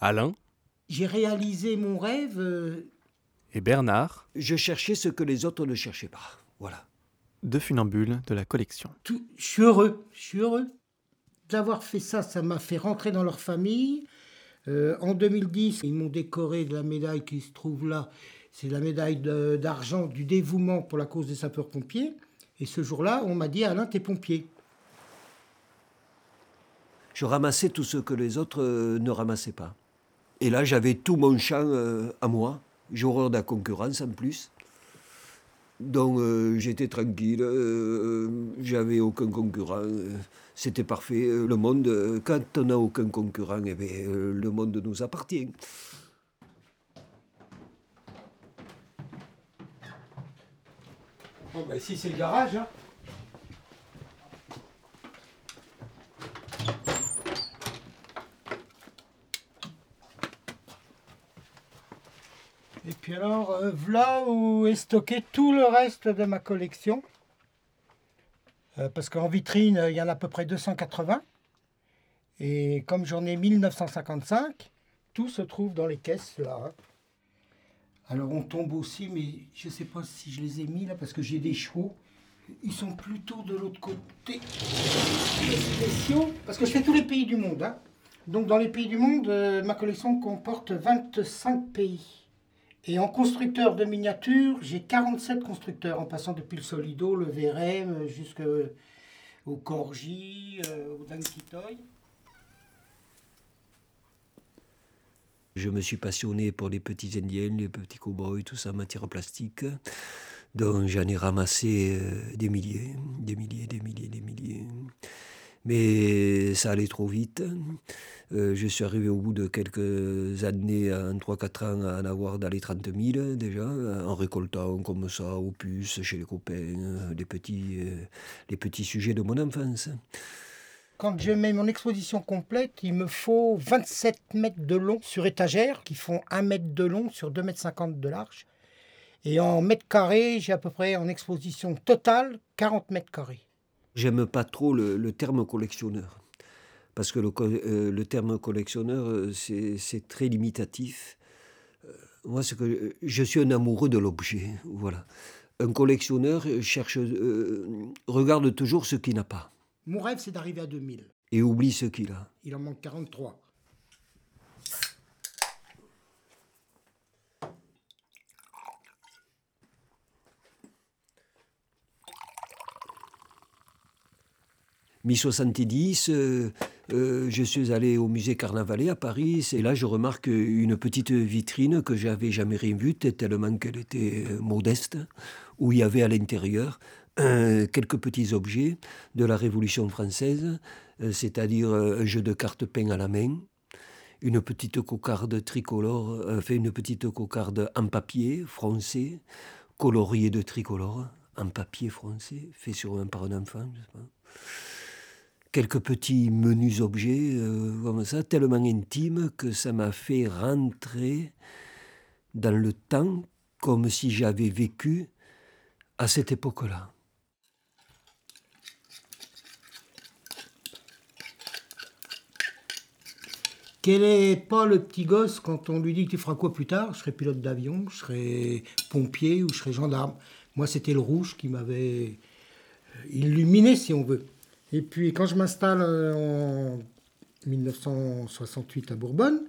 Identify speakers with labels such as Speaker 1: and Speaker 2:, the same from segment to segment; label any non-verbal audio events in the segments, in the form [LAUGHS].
Speaker 1: Alain
Speaker 2: J'ai réalisé mon rêve. euh,
Speaker 1: et Bernard,
Speaker 3: Je cherchais ce que les autres ne cherchaient pas. Voilà.
Speaker 1: deux funambules de la collection.
Speaker 2: tout- je suis heureux, je suis heureux. D'avoir fait ça, ça m'a fait rentrer dans leur famille. Euh, en 2010, ils m'ont décoré de la médaille qui se trouve là. C'est la médaille de- d'argent du dévouement pour la cause des sapeurs-pompiers. Et ce jour-là, on m'a dit Alain, t'es pompier.
Speaker 3: Je ramassais tout ce que les autres euh, ne ramassaient pas. Et là, j'avais tout mon champ euh, à moi. J'ai horreur de la concurrence en plus. Donc euh, j'étais tranquille, euh, j'avais aucun concurrent, c'était parfait. Le monde, quand on n'a aucun concurrent, eh euh, le monde nous appartient.
Speaker 2: Bon, bah, ici, c'est le garage. hein. Et puis alors, euh, voilà où est stocké tout le reste de ma collection. Euh, parce qu'en vitrine, euh, il y en a à peu près 280. Et comme j'en ai 1955, tout se trouve dans les caisses là. hein. Alors on tombe aussi, mais je ne sais pas si je les ai mis là parce que j'ai des chevaux. Ils sont plutôt de l'autre côté. Parce que je fais tous les pays du monde. hein. Donc dans les pays du monde, euh, ma collection comporte 25 pays. Et en constructeur de miniatures, j'ai 47 constructeurs, en passant depuis le Solido, le VRM, jusqu'au Corgi, euh, au Dankitoy.
Speaker 3: Je me suis passionné pour les petits indiens, les petits cow-boys, tout ça, matière plastique. Donc j'en ai ramassé euh, des milliers, des milliers, des milliers, des milliers. Mais ça allait trop vite. Euh, je suis arrivé au bout de quelques années, en 3-4 ans, à en avoir dans les 30 000 déjà, en récoltant comme ça, aux puces, chez les copains, euh, les petits, euh, les petits sujets de mon enfance.
Speaker 2: Quand je mets mon exposition complète, il me faut 27 mètres de long sur étagère, qui font 1 mètre de long sur 2 mètres 50 de large. Et en mètres carrés, j'ai à peu près en exposition totale 40 mètres carrés.
Speaker 3: J'aime pas trop le, le terme collectionneur. Parce que le, euh, le terme collectionneur, euh, c'est très limitatif. Euh, moi, que je suis un amoureux de l'objet. Voilà. Un collectionneur cherche, euh, regarde toujours ce qu'il n'a pas
Speaker 2: Mon rêve, c'est d'arriver à 2000.
Speaker 3: et oublie ce qu'il a.
Speaker 2: Il en manque 43.
Speaker 3: Mi-70, euh, euh, je suis allé au musée Carnavalet à Paris. Et là, je remarque une petite vitrine que j'avais jamais rien vue, tellement qu'elle était euh, modeste, où il y avait à l'intérieur quelques petits objets de la Révolution française, c'est-à-dire un jeu de cartes peint à la main, une petite cocarde tricolore, fait une petite cocarde en papier froncé, coloriée de tricolore, en papier froncé, fait sur un par un enfant, je sais pas quelques petits menus objets euh, ça, tellement intimes que ça m'a fait rentrer dans le temps comme si j'avais vécu à cette époque-là.
Speaker 2: Quel est pas le petit gosse quand on lui dit tu feras quoi plus tard? Je serai pilote d'avion, je serai pompier ou je serai gendarme. Moi, c'était le rouge qui m'avait euh, illuminé, si on veut. Et puis, quand je m'installe euh, en 1968 à Bourbonne,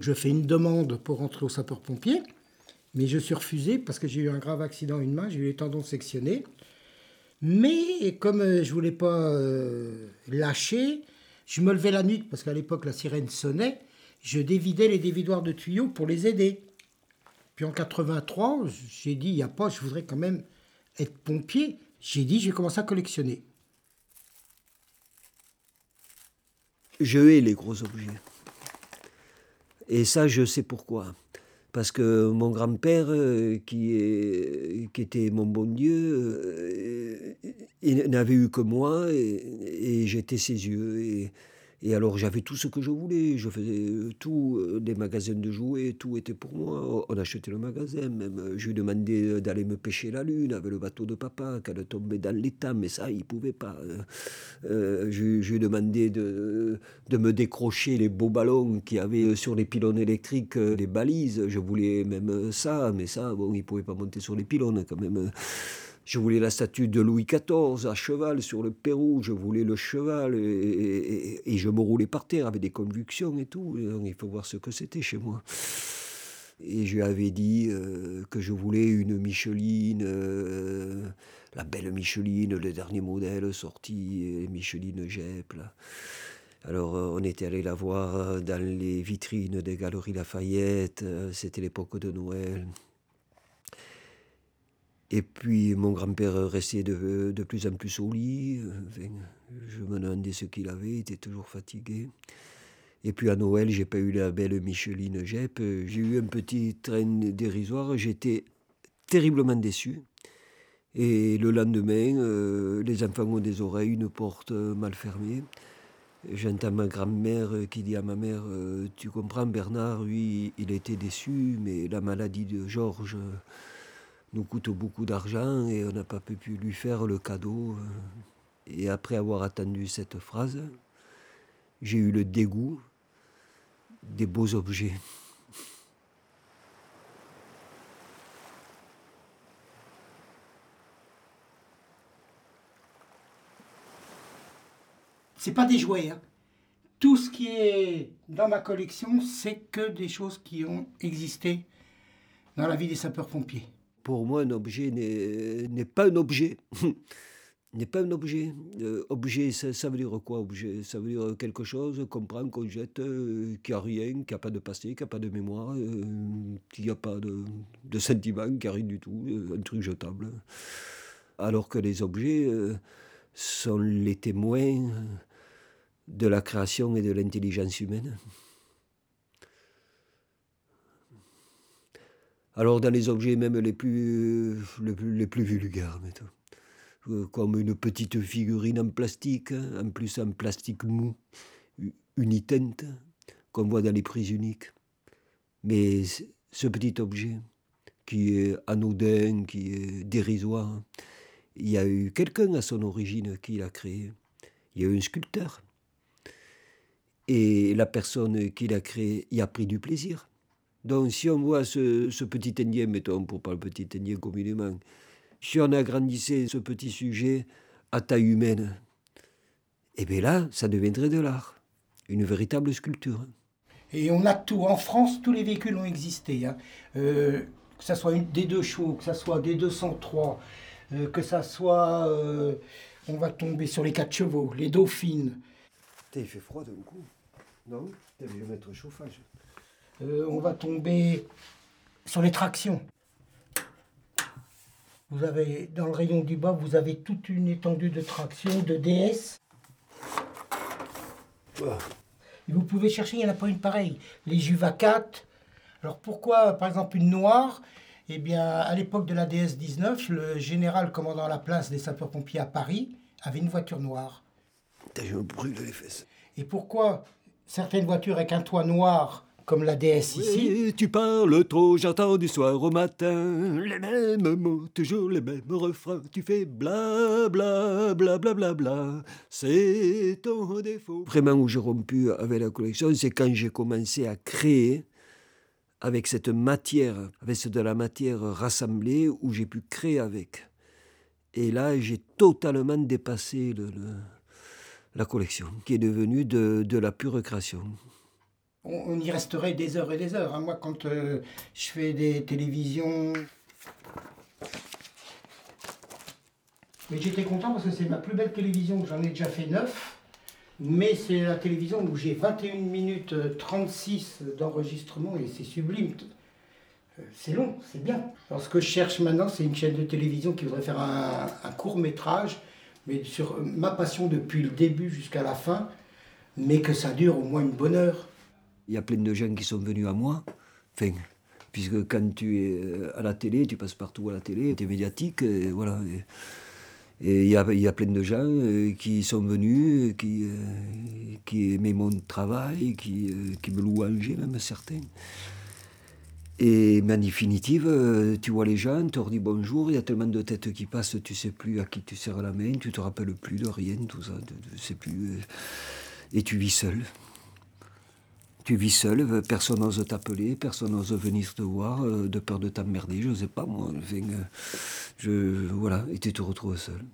Speaker 2: je fais une demande pour rentrer au sapeur-pompier, mais je suis refusé parce que j'ai eu un grave accident une main, j'ai eu les tendons sectionnés. Mais comme euh, je voulais pas euh, lâcher, je me levais la nuit parce qu'à l'époque la sirène sonnait. Je dévidais les dévidoirs de tuyaux pour les aider. Puis en 83, j'ai dit il y a pas, je voudrais quand même être pompier. J'ai dit je vais commencer à collectionner.
Speaker 3: Je hais les gros objets. Et ça, je sais pourquoi. Parce que mon grand-père, euh, qui, était mon bon Dieu, euh, il n'avait eu que moi et, j'étais ses yeux. Et alors j'avais tout ce que je voulais, je faisais euh, tout, euh, des magasins de jouets, tout était pour moi. On achetait le magasin, même euh, je lui demandais d'aller me pêcher la lune avec le bateau de papa, qu'elle tombait dans l'étang, mais ça il pouvait pas. je, je, lui demandais de, de me décrocher les beaux ballons qu'il y avait sur les pylônes électriques, les balises, je voulais même ça, mais ça, bon, il pouvait pas monter sur les pylônes quand même. Je voulais la statue de Louis XIV à cheval sur le Pérou, je voulais le cheval et, je me roulais par terre avec des convulsions et tout. il faut voir ce que c'était chez moi. Et je lui avais dit euh, que je voulais une Micheline, euh, la belle Micheline, le dernier modèle sorti, Micheline Gep. Alors euh, on était allé la voir dans les vitrines des Galeries Lafayette, c'était l'époque de Noël. Et puis mon grand-père restait de, plus en plus au lit. je me demandais ce qu'il avait, il était toujours fatigué. Et puis à Noël, j'ai pas eu la belle Micheline Jep. J'ai eu un petit train dérisoire. J'étais terriblement déçu. Et le lendemain, euh, les enfants ont des oreilles, une porte mal fermée. J'entends ma grand-mère qui dit à ma mère euh, Tu comprends, Bernard, lui, il était déçu, mais la maladie de Georges nous coûte beaucoup d'argent et on n'a pas pu lui faire le cadeau. Et après avoir attendu cette phrase, j'ai eu le dégoût des beaux objets.
Speaker 2: C'est pas des jouets. Hein. Tout ce qui est dans ma collection, c'est que des choses qui ont existé dans la vie des sapeurs-pompiers
Speaker 3: pour moi, un objet n'est pas un objet. [LAUGHS] n'est pas un objet. Euh, objet, ça, veut dire quoi objet? Ça veut dire quelque chose qu'on prend, qu'on jette, euh, qui a rien, qui n'a pas de passé, qui n'a pas de mémoire, euh, qui n'a pas de, de, sentiment, qui n'a rien du tout, un truc jetable. Alors que les objets sont les témoins de la création et de l'intelligence humaine. Alors dans les objets même les plus, les plus, vulgaires, euh, comme une petite figurine en plastique, en plus en plastique mou, unitente, qu'on voit dans les prises uniques. Mais ce petit objet, qui est anodin, qui est dérisoire, il y a eu quelqu'un à son origine qui l'a créé. Il y a eu un sculpteur. Et la personne qui l'a créé y a pris du plaisir. Donc si on voit ce, petit indien, mettons pour pas le petit indien communément, si on agrandissait ce petit sujet à taille humaine, eh bien là, ça deviendrait de l'art, une véritable sculpture.
Speaker 2: Et on a tout. En France, tous les véhicules ont existé. Hein. Euh, que ce soit des deux chevaux, que ce soit des 203, euh, que ce soit... Euh, on va tomber sur les quatre chevaux, les dauphines.
Speaker 3: il fait froid d'un coup. Non Je vais mettre chauffage.
Speaker 2: Euh, on va tomber sur les tractions. Vous avez, dans le rayon du bas, vous avez toute une étendue de traction, de DS. Et vous pouvez chercher, il n'y en a pas une pareille. Les Juva 4. Alors pourquoi, par exemple, une noire? Eh bien, à l'époque de la DS-19, le général commandant la place des sapeurs-pompiers à Paris avait une voiture noire.
Speaker 3: Je me brûle les fesses.
Speaker 2: Et pourquoi certaines voitures avec un toit noir comme la déesse ici.
Speaker 3: tu parles trop, j'entends du soir au matin les mêmes mots, toujours les mêmes refrains. Tu fais bla bla bla bla bla bla. C'est ton défaut. Vraiment où j'ai rompu avec la collection, c'est quand j'ai commencé à créer avec cette matière, avec de la matière rassemblée où j'ai pu créer avec. Et là, j'ai totalement dépassé le, la collection, qui est devenue de, de la pure création
Speaker 2: on, y resterait des heures et des heures. Hein. Moi, quand euh, je fais des télévisions. Mais j'étais content parce que c'est ma plus belle télévision, j'en ai déjà fait neuf. Mais c'est la télévision où j'ai 21 minutes 36 d'enregistrement et c'est sublime. Euh, c'est long, c'est bien. Alors ce que je cherche maintenant, c'est une chaîne de télévision qui voudrait faire un court métrage, mais sur ma passion depuis le début jusqu'à la fin, mais que ça dure au moins une bonne heure.
Speaker 3: Il y a plein de gens qui sont venus à moi. Puisque quand tu es euh, à la télé, tu passes partout à la télé, tu es médiatique, et voilà. Et il y a, y a, plein de gens euh, qui sont venus, qui, euh, qui aimaient mon travail, qui, qui me louangeaient même certains. Et mais en définitive, tu vois les gens, tu leur dis bonjour, il y a tellement de têtes qui passent, tu sais plus à qui tu serres la main, tu te rappelles plus de rien, tout ça, tu sais plus. et tu vis seul. Tu vis seul, personne n'ose t'appeler, personne n'ose venir te voir, de peur de t'emmerder, je sais pas moi. je, voilà, et tu te retrouves seul.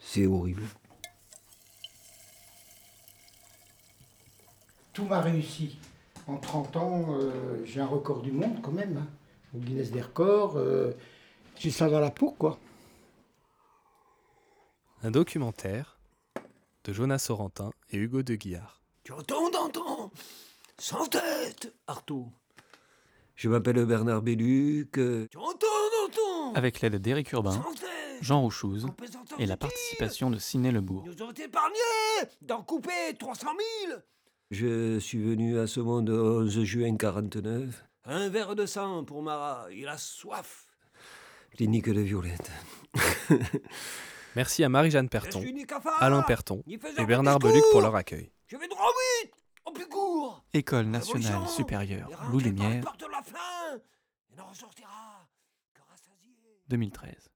Speaker 3: C'est horrible.
Speaker 2: Tout m'a réussi. En 30 ans, euh, j'ai un record du monde quand même, hein, au Guinness des records. Euh, j'ai ça dans la peau, quoi.
Speaker 1: Un documentaire de Jonas Sorentin et Hugo de Guillard.
Speaker 3: Tu entends, t'entends? Sans tête, Artaud. Je m'appelle Bernard Belluc. Tu entends, t'entends?
Speaker 1: Avec l'aide d'Éric Urbain, Jean Rouchouz et la participation de Ciné Lebourg.
Speaker 3: Nous ont épargné d'en couper 300 000 Je suis venu à ce monde le 11 juin 49. Un verre de sang pour Marat, il a soif. Clinique de Violette.
Speaker 1: Merci à Marie-Jeanne Perton, Alain Perton et Bernard Beluc pour leur accueil.
Speaker 3: Je vais droit vite, au plus court.
Speaker 1: École nationale supérieure Loup Lumière. 2013.